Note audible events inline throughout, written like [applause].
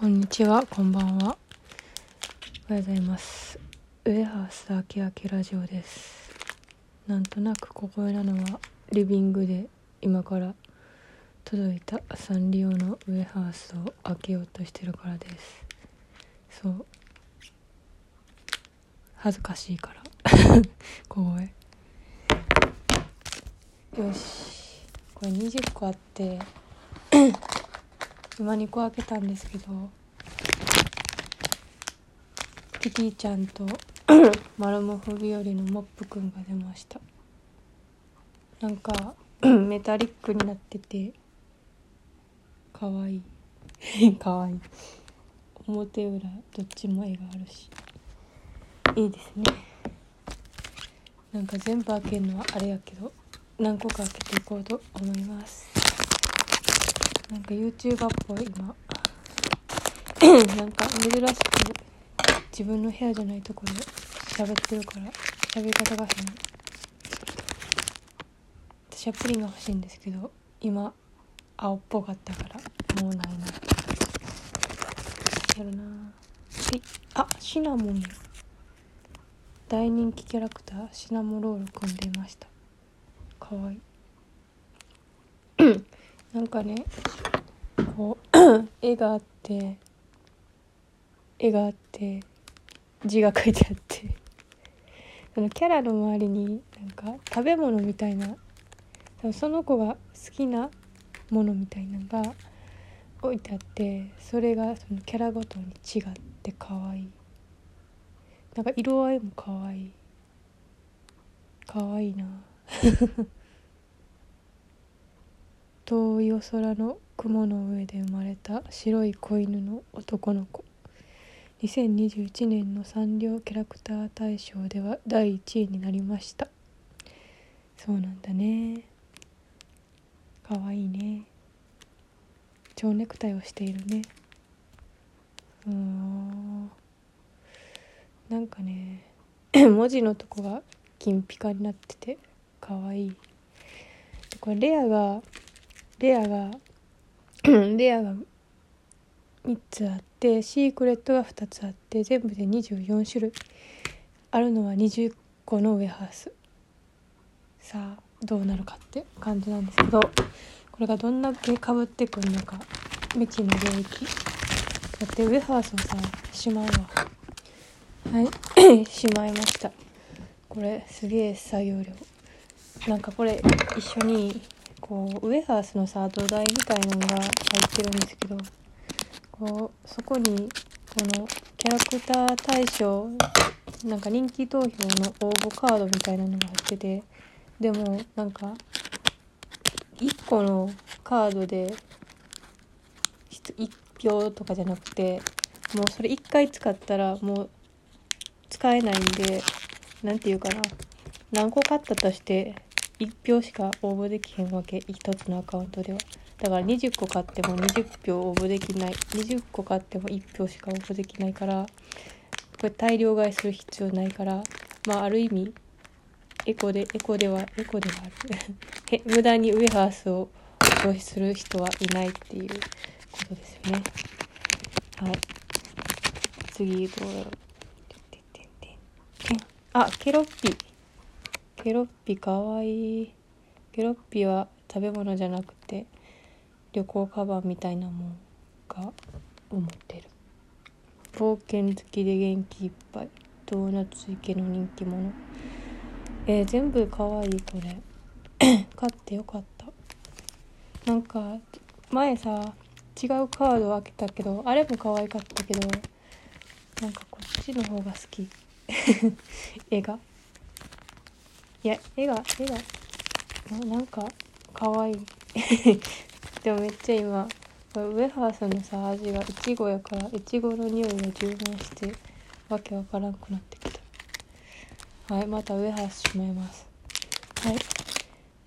こんにちは、こんばんは。おはようございます。ウエハースあきあきラジオです。なんとなくここなのはリビングで今から届いたサンリオのウエハースを開けようとしてるからです。そう。恥ずかしいから。[laughs] 小声。よし。これ20個あって、今2個開けたんですけどキティちゃんと [laughs] マルモフ日和のモップくんが出ました。なんか [laughs] メタリックになっててかわいい。[laughs] かわいい。表裏どっちも絵があるし。いいですね。なんか全部開けるのはあれやけど何個か開けていこうと思いますなんか YouTuber っぽい今。[clears throat] なんか珍しく自分の部屋じゃないところで喋ってるから喋り方が変。私はプリンが欲しいんですけど今青っぽかったからもうないな。やるな。えあシナモン。や大人気キャラクターシナモロールくんでいました。かわいい [clears throat] なんかねこう [coughs] 絵があって絵があって字が書いてあって [laughs] そのキャラの周りになんか食べ物みたいなその子が好きなものみたいなのが置いてあってそれがそのキャラごとに違って可愛い。なんか色合いも可愛い。可愛いな。[laughs] 遠いお空の雲の上で生まれた白い子犬の男の子。2021年のサンリオキャラクター大賞では第1位になりました。そうなんだね。かわいいね。蝶ネクタイをしているね。う。んなんかね [clears throat] 文字のとこが金ピカになっててかわいい。これレアがレアが [clears throat] レアが3つあってシークレットが2つあって全部で24種類。あるのは20個のウェハース。さあどうなるかって感じなんですけどこれがどんだけかぶってくるのか未知の領域。だってウェハースをさしまうわ。はい。[clears throat] しまいました。これすげえ作業量。なんかこれ一緒にこうウエハースのさ土台みたいなのが入ってるんですけどこうそこにこのキャラクター大賞なんか人気投票の応募カードみたいなのが入っててでもなんか1個のカードで1票とかじゃなくてもうそれ1回使ったらもう使えないんで何て言うかな何個買ったとして1票しか応募できへんわけ。1つのアカウントでは。だから20個買っても20票応募できない。20個買っても1票しか応募できないからこれ大量買いする必要ないからまあある意味エコでエコではエコではある。[laughs] 無駄にウエハースを消費する人はいないっていうことですよね。はい。次どうやろう。あケロッピ。ケロッピかわいい。ケロッピは食べ物じゃなくて旅行カバンみたいなもんが思ってる。冒険好きで元気いっぱい。ドーナツ池の人気者。えー、全部かわいいこれ。[clears throat] 買ってよかった。なんか前さ違うカード開けたけどあれも可愛かったけどなんかこっちの方が好き。[laughs] 絵が。いや絵が絵がななんかかわい。い [laughs] でもめっちゃ今これウエハースのさ味がいちごやからいちごの匂いが充満してわけわからんくなってきた。はいまたウエハースしまいます。はい。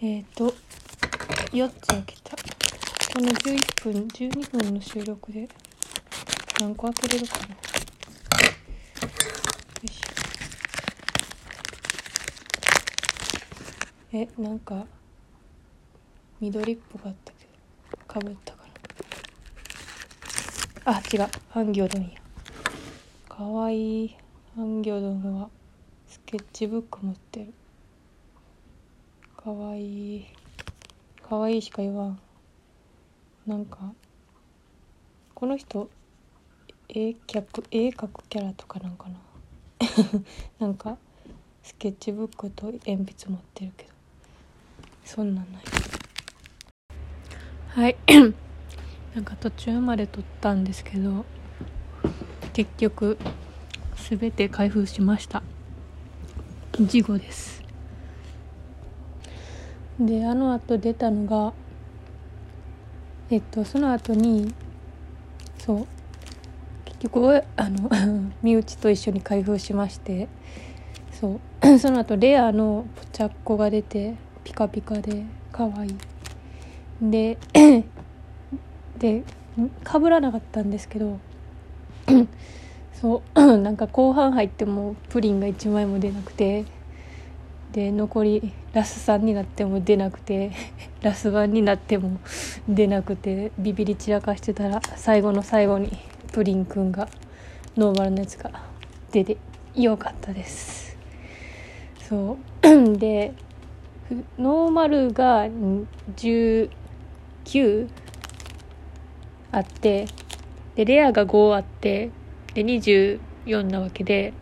えーと4つ開けた。この11分12分の収録で何個開けれるかなよいしょえなんか緑っぽかったけどかぶったかあ違う。ハンギョドンや。かわいい。ハンギョドンはスケッチブック持ってる。かわいい。かわいいしか言わん。なんかこの人絵客絵描くキャラとかなんかな。[laughs] なんかスケッチブックと鉛筆持ってるけど。そんなんない。はい。[coughs] なんか途中まで撮ったんですけど結局全て開封しました。事後です。であのあと出たのがえっとその後にそう。結局あの [laughs] 身内と一緒に開封しましてそう。[coughs] その後レアのポチャッコが出てピカピカで可愛い。で [coughs] でかぶらなかったんですけど [coughs] そう [coughs] なんか後半入ってもプリンが1枚も出なくてで残りラス3になっても出なくて [laughs] ラス1になっても出なくてビビり散らかしてたら最後の最後にプリンくんがノーマルのやつが出てよかったです。そう。でノーマルが19あってでレアが5あってで24なわけで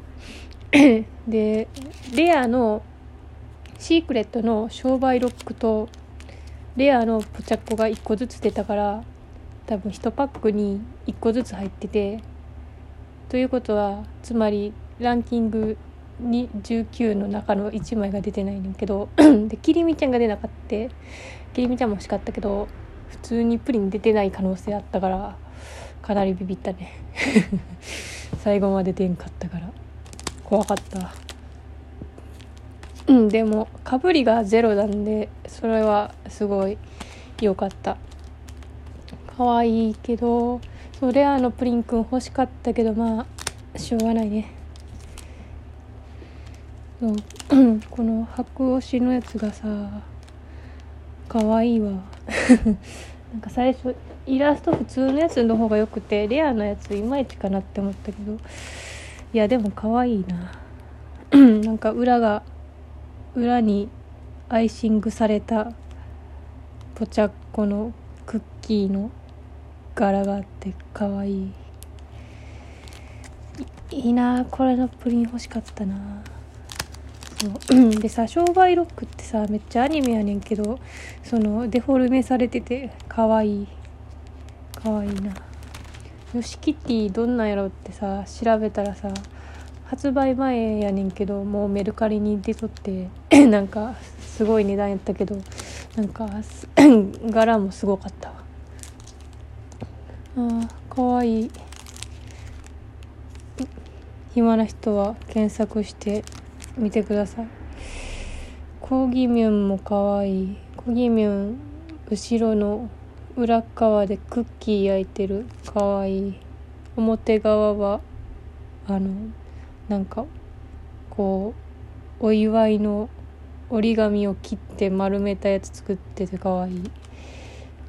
[clears throat] でレアのシークレットの商売ロックとレアのポチャッコが1個ずつ出たから多分1パックに1個ずつ入っててということはつまりランキングに19の中の1枚が出てないねんけど [clears throat] できりみちゃんが出なかったきりみちゃんも欲しかったけど普通にプリン出てない可能性あったからかなりビビったね。[laughs] 最後まで出んかったから。怖かった。うんでもかぶりがゼロなんでそれはすごい良かった。可愛いけどそれあのプリンくん欲しかったけどまあしょうがないね。この白押しのやつがさ可愛いいわ。[laughs] なんか最初イラスト普通のやつの方がよくてレアなやついまいちかなって思ったけど。いやでも可愛いな。[clears throat] なんか裏が裏にアイシングされたポチャッコのクッキーの柄があって可愛い。いいいなこれのプリン欲しかったな。でさ商売ロックってさめっちゃアニメやねんけどそのデフォルメされてて可愛い。可愛いいな。よしキティどんなんやろってさ調べたらさ発売前やねんけどもうメルカリに出とって [clears throat] なんかすごい値段やったけどなんか [clears throat] 柄もすごかったわ。あかわいい。暇な人は検索して。みてください。コーギミュンもかわい。いコーギミュン後ろの裏側でクッキー焼いてる。かわい。い表側はあのなんかこうお祝いの折り紙を切って丸めたやつ作っててかわい。い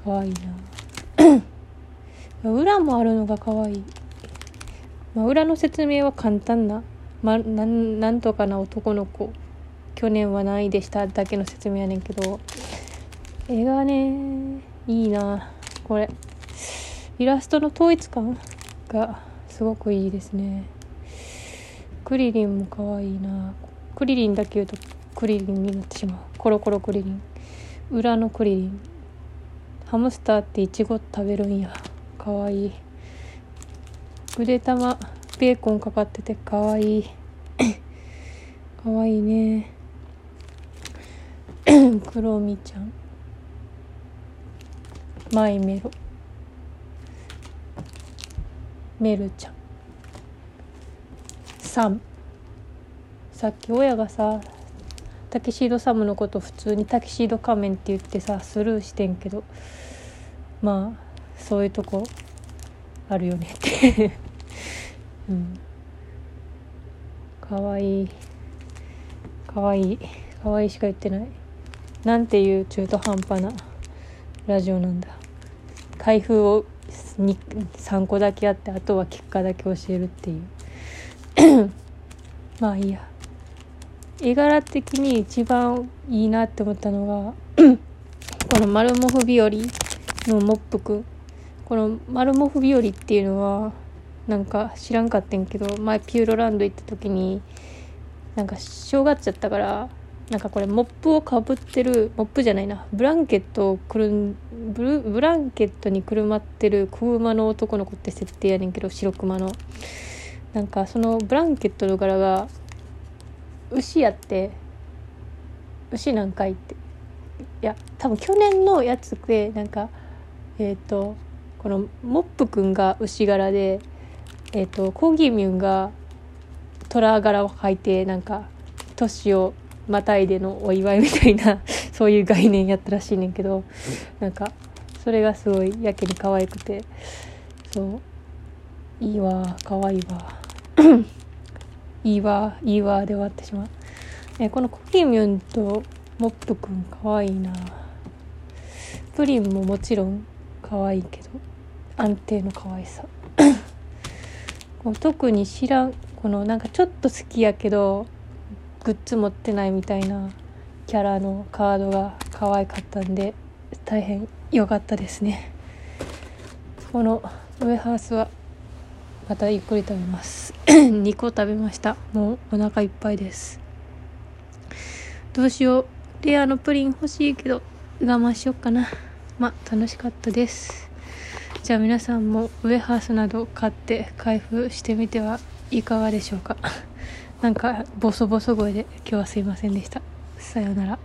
かわいいな。[clears throat] 裏もあるのがかわいい、まあ、裏の説明は簡単なま、なんなんとかな男の子。去年は何位でしただけの説明やねんけど。絵がねいいな。これイラストの統一感がすごくいいですね。クリリンも可愛いな。クリリンだけ言うとクリリンになってしまう。コロコロクリリン。裏のクリリン。ハムスターってイチゴ食べるんや。かわいい。腕玉ベーコンかかっててかわいい。[coughs] かわいいね。クロミちゃん。マイメロ。メルちゃん。サム。さっき親がさタキシードサムのこと普通にタキシード仮面って言ってさスルーしてんけどまあそういうとこあるよねってうん。かわいい。かわいい。かわいい。しか言ってない。なんていう中途半端なラジオなんだ。開封を3個だけあってあとは結果だけ教えるっていう。[coughs] まあいいや。絵柄的に一番いいなって思ったのが [coughs] この「丸モフ日和」のモップくん。この「丸モフ日和」っていうのはなんか知らんかったんけど前ピューロランド行った時になんか正月ちゃったからなんかこれモップをかぶってるモップじゃないなブランケットをくるんブランケットにくるまってる小馬の男の子って設定やねんけど白熊の。なんかそのブランケットの柄が牛やって牛なんかいって。いや多分去年のやつでなんかえっ、ー、とこのモップくんが牛柄でえっ、ー、とコーギーミュンが虎柄を履いてなんか年をまたいでのお祝いみたいな [laughs] そういう概念やったらしいねんけどなんかそれがすごいやけに可愛くて。そう。いいわ可愛いわ。いいわいいわで終わってしまう。えこのコキミュンとモップくん可愛いな。プリンももちろん可愛いけど安定の可愛さ。こう特に知らんこのなんかちょっと好きやけどグッズ持ってないみたいなキャラのカードが可愛かったんで大変良かったですね。[laughs] このウエハースはまたゆっくり食べます。[coughs] 2個食べました。もうお腹いっぱいです。どうしよう。レアのプリン欲しいけど我慢しよっかな。まあ楽しかったです。じゃあ皆さんもウエハースなど買って開封してみてはいかがでしょうか？[laughs] なんかボソボソ声で今日はすいませんでした。さようなら。